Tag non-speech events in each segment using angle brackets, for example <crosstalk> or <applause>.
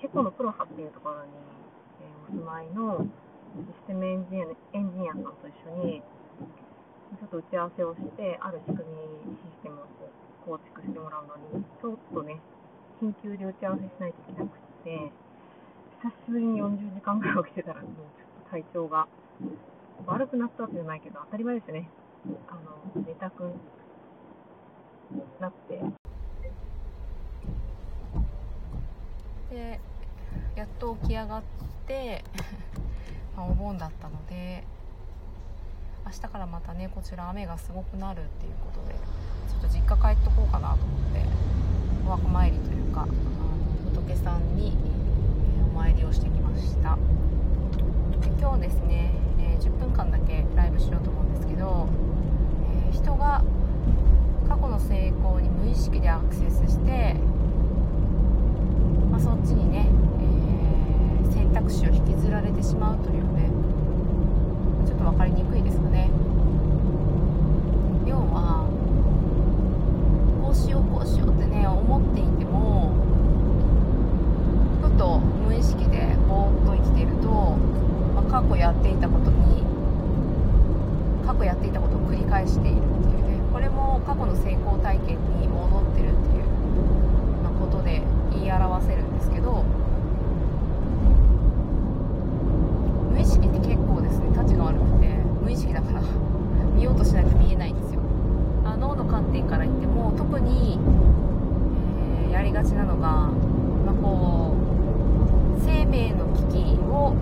チェコのプロハっていうところに、えー、お住まいのシステムエンジニアエンジニアさんと一緒にちょっと打ち合わせをしてある仕組みシステムを構築してもらうのにちょっとね緊急で打ち合わせしないといけなくて久しぶりに40時間ぐらい起きてたらもうちょっと体調が悪くなったわけじゃないけど当たり前ですね。あの寝たくなってでやっと起き上がって <laughs> まお盆だったので明日からまたねこちら雨がすごくなるっていうことでちょっと実家帰っとこうかなと思ってお墓参りというかあの仏さんにお参りをしてきました。で今日ですね、えー、10分間だけライブしようと思うんですけど、えー、人が過去の成功に無意識でアクセスして、まあ、そっちにね、えー、選択肢を引きずられてしまうというねちょっと分かりにくいですかね要はこうしようこうしようってね思っていてもふと無意識でぼーっと生きていると、まあ、過去やっていたことに過去やっていたことを繰り返しているっていうねこれも過去の成功体験に戻ってるっていう、まことで言い表せるんですけど無意識って結構ですねタチが悪くて無意識だから見ようとしないと見えないんですよあ脳の観点から言っても特に、えー、やりがちなのが、まあ、こう生命の危機を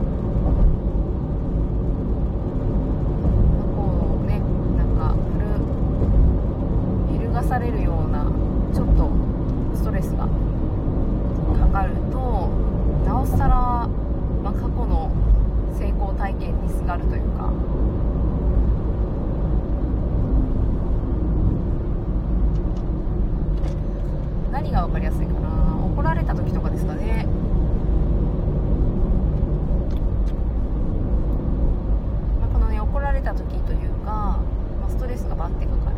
こうねなんか揺るがされるようなちょっとストレスがかかるとなおさら、まあ、過去の成功体験にすがるというか何が分かりやすいかな。怒られた時とかですかね、このね怒られた時というか、まあ、ストレスがバッてかかる。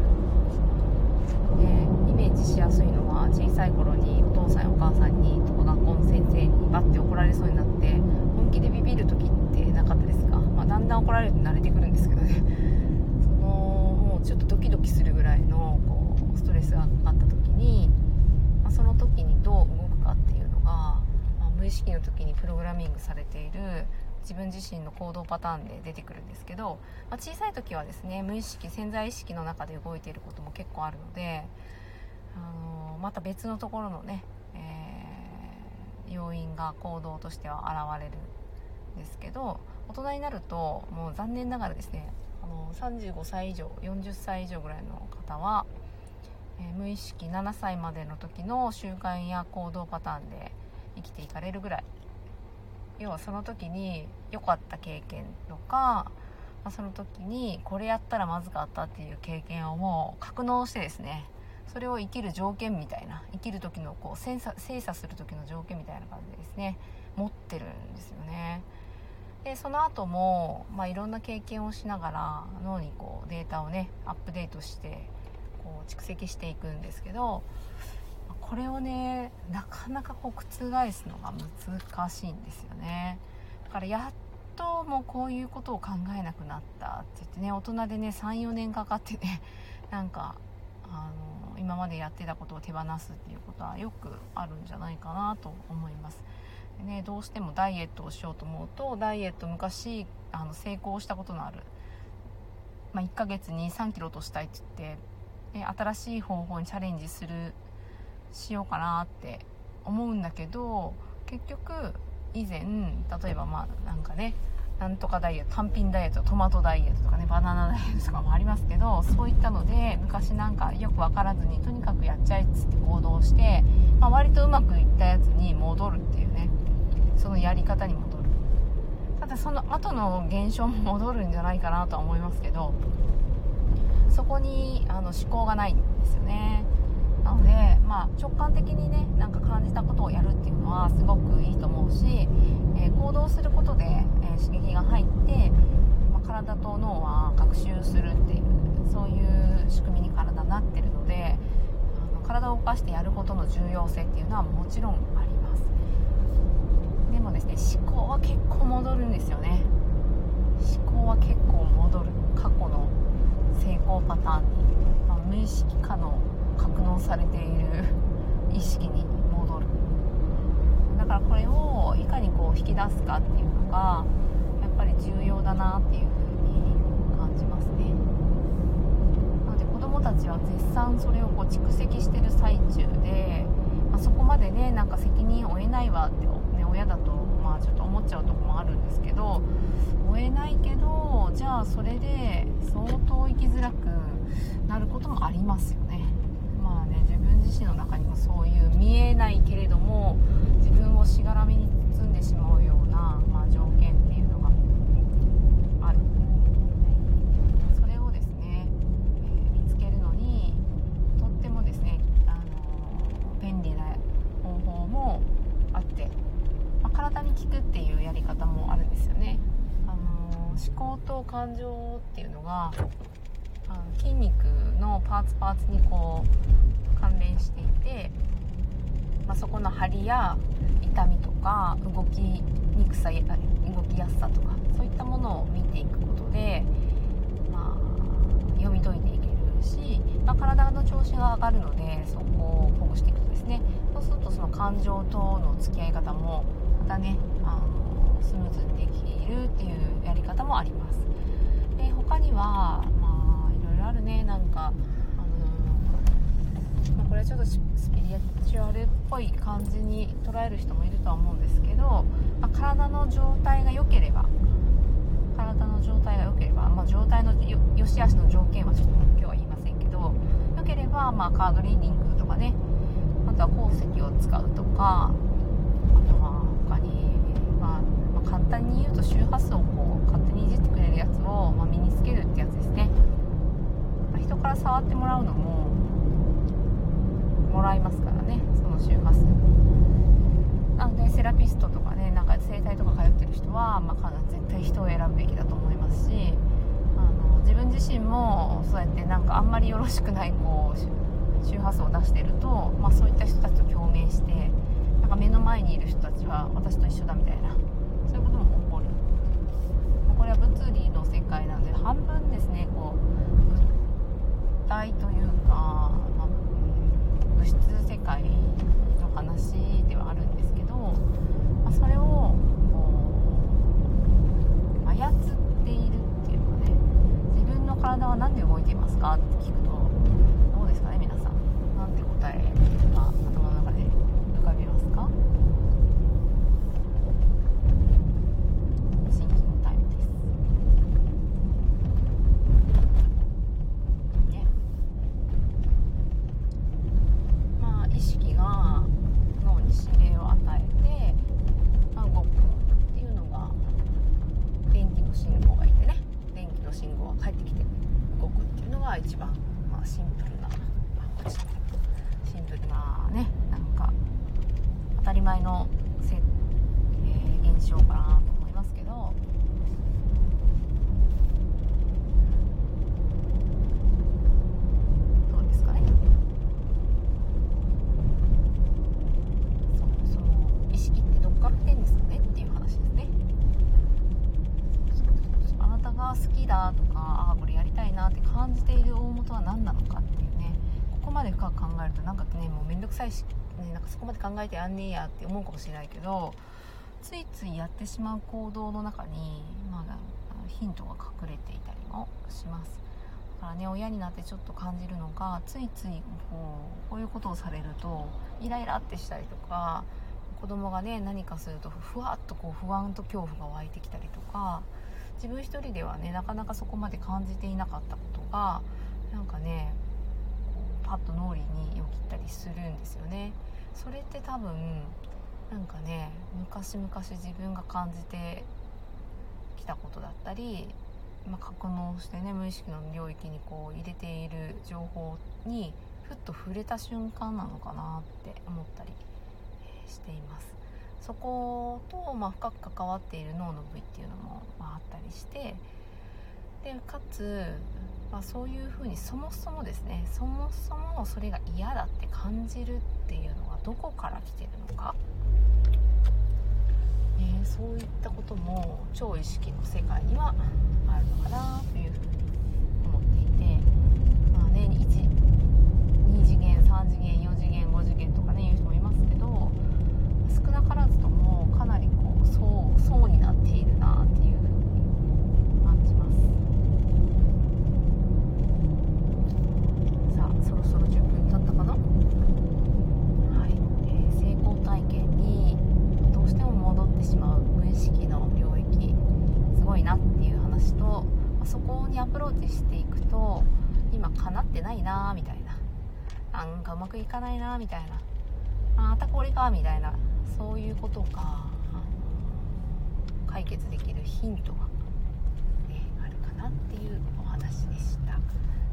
でイメージしやすいのは小さい頃にお父さんやお母さんにとか学校の先生にバッて怒られそうになって本気でビビる時ってなかったですか、まあ、だんだん怒られると慣れてくるんですけどね。そのもうちょっとドキドキするぐらいのこうストレスがあった時に、まあ、その時にどう動くかっていうのが、まあ、無意識の時にプログラミングされている自分自身の行動パターンで出てくるんですけど、まあ、小さい時はですね無意識潜在意識の中で動いていることも結構あるので、あの、また別のところのね、えー、要因が行動としては現れるんですけど大人になるともう残念ながらですね、あの、35歳以上40歳以上ぐらいの方は、え、無意識7歳までの時の習慣や行動パターンで生きていかれるぐらい。要はその時に良かった経験とか、まあ、その時にこれやったらまずかったっていう経験をもう格納してですね。それを生きる条件みたいな生きる時のこう精査する時の条件みたいな感じでですね。持ってるんですよね。でその後も、まあ、いろんな経験をしながら脳にこうデータをねアップデートしてこう蓄積していくんですけどこれをねなかなかこう覆すのが難しいんですよね。だからやっともうこういうことを考えなくなったって言ってね大人でね34年かかってね <laughs> なんかあの今までやってたことを手放すっていうことはよくあるんじゃないかなと思います。でねどうしてもダイエットをしようと思うとダイエット昔あの成功したことのある、まあ、1ヶ月に3キロ落としたいって言ってで新しい方法にチャレンジするしようかなって思うんだけど結局以前例えばまあなんかねなんとかダイエット単品ダイエットトマトダイエットとかねバナナダイエットとかもありますけどそういったので昔なんかよく分からずにとにかくやっちゃえっつって行動して、まあ、割とうまくいったやつに戻るっていうねそのやり方に戻る。ただその後の現象も戻るんじゃないかなとは思いますけどそこにあの思考がないんですよね。なので、まあ、直感的にねなんか感じたことをやるっていうのはすごくいいと思うし、えー、行動することで、えー、刺激が入って、まあ、体と脳は学習するっていうそういう仕組みに体なってるのであの体を動かしてやることの重要性っていうのはもちろんあります。でもですね思考は結構戻るんですよね。思考は結構戻る。パターンに、まあ、無意識化の格納されている意識に戻る。だからこれをいかにこう引き出すかっていうのがやっぱり重要だなっていうふうに感じますね。なので子どもたちは絶賛それをこう蓄積してる最中で、まあ、そこまでねなんか責任を負えないわって、親だとまあちょっと思っちゃうとこもあるんですけど追えないけどじゃあそれで相当生きづらくなることもありますよね。まあね自分自身の中にもそういう見えないけれども自分をしがらみに包んでしまうような、まあ、条件っていうのがあるそれをですね、えー見つけるのにとってもですね、あのー便利な方法もあって、まあ体に効くっていうやり方もあるんですよね、あのー思考と感情っていうのがあの筋肉のパーツパーツにこう関連していて、まあ、そこの張りや痛みとか動きにくさや動きやすさとかそういったものを見ていくことで、まあ、読み解いていけるし、まあ、体の調子が上がるのでそこをほぐしていくとですね。そうするとその感情との付き合い方もまたねあのスムーズにできるっていうやり方もあります。にはまあいろいろあるねなんか。あのまあ、これはちょっとスピリチュアルっぽい感じに捉える人もいるとは思うんですけど、まあ体の状態が良ければ体の状態が良ければ、まあ、状態のよ良し悪しの条件はちょっと今日は言いませんけど良ければ、まあ、カードリーディングとかねあとは鉱石を使うとかあとは他に、まあまあ簡単に言うと周波数をこう勝手にいじってくれるやつを、まあ、身につけるってやつですね、まあ人から触ってもらうのももらいますからね。その周波数。なのでセラピストとかねなんか整体とか通ってる人は、まあ、絶対人を選ぶべきだと思いますしあの自分自身もそうやってなんかあんまりよろしくないこう周波数を出してると、まあ、そういった人たちと共鳴してなんか目の前にいる人たちは私と一緒だみたいなそういうことも起こるこれは物理の世界なので半分ですねこう。物体というか、まあうん物質世界の話ではあるんですけど、まあ、それをこう操っているっていうのはね自分の体は何で動いていますかって聞くとどうですかね皆さんなんて答えが頭の中で浮かびますかシンキングタイムですねまあ意識が脳に指令を与えて、まあ、動くっていうのが電気の信号がいてね電気の信号が返ってきて動くっていうのが一番、まあ、シンプルな、まあ、こっちシンプルなねなんか当たり前のせ、えー現象かなと思いますけど。どうですかね。そうその意識ってどっから来てんですかねっていう話ですね。そうそうそうあなたが好きだとかああこれやりたいなって感じている大元は何なのかっていうね。ここまで深く考えるとなんかねもうめんどくさいし、ね、なんかそこまで考えてやんねえやって思うかもしれないけどついついやってしまう行動の中に、まあ、ヒントが隠れていたりもします。だからね親になってちょっと感じるのがついついこうこういうことをされるとイライラってしたりとか子供がね何かするとふわっとこう不安と恐怖が湧いてきたりとか自分一人ではねなかなかそこまで感じていなかったことがなんかねパッと脳裏によぎったりするんですよね。それって多分なんかね昔々自分が感じてきたことだったり、まあ、格納してね無意識の領域にこう入れている情報にふっと触れた瞬間なのかなって思ったりえしています。そこと、まあ、深く関わっている脳の部位っていうのも、まあ、あったりしてでかつまあ、そういうふうにそもそもですねそもそもそれが嫌だって感じるっていうのはどこから来てるのか、え、そういったことも超意識の世界にはあるのかなというふうに思っていてまあね1 2次元3次元4次元5次元とかね言う人もいますけど少なからずともかなりこう層層になっているなっていうふうに感じますさあそろそろ10分経ったかなはい、えー成功体験にどうしても戻ってしまう無意識の領域すごいなっていう話とにアプローチしていくと今叶ってないなみたいな。なんかうまくいかないなみたいな。またこれかみたいな。そういうことが解決できるヒントが、ね、あるかなっていうお話でした。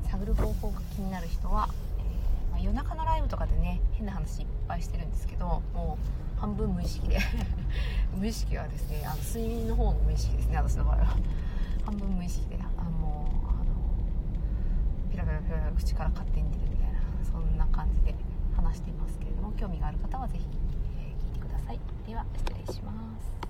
探る方法が気になる人は、えーまあ夜中のライブとかでね変な話いっぱいしてるんですけどもう半分無意識で。<laughs> 無意識はですねあの睡眠の方の無意識ですね私の場合は。半分無意識で。あのピラピラピラピラ口から勝手に出るみたいなそんな感じで話していますけれども興味がある方は是非、え聞いてくださいでは失礼します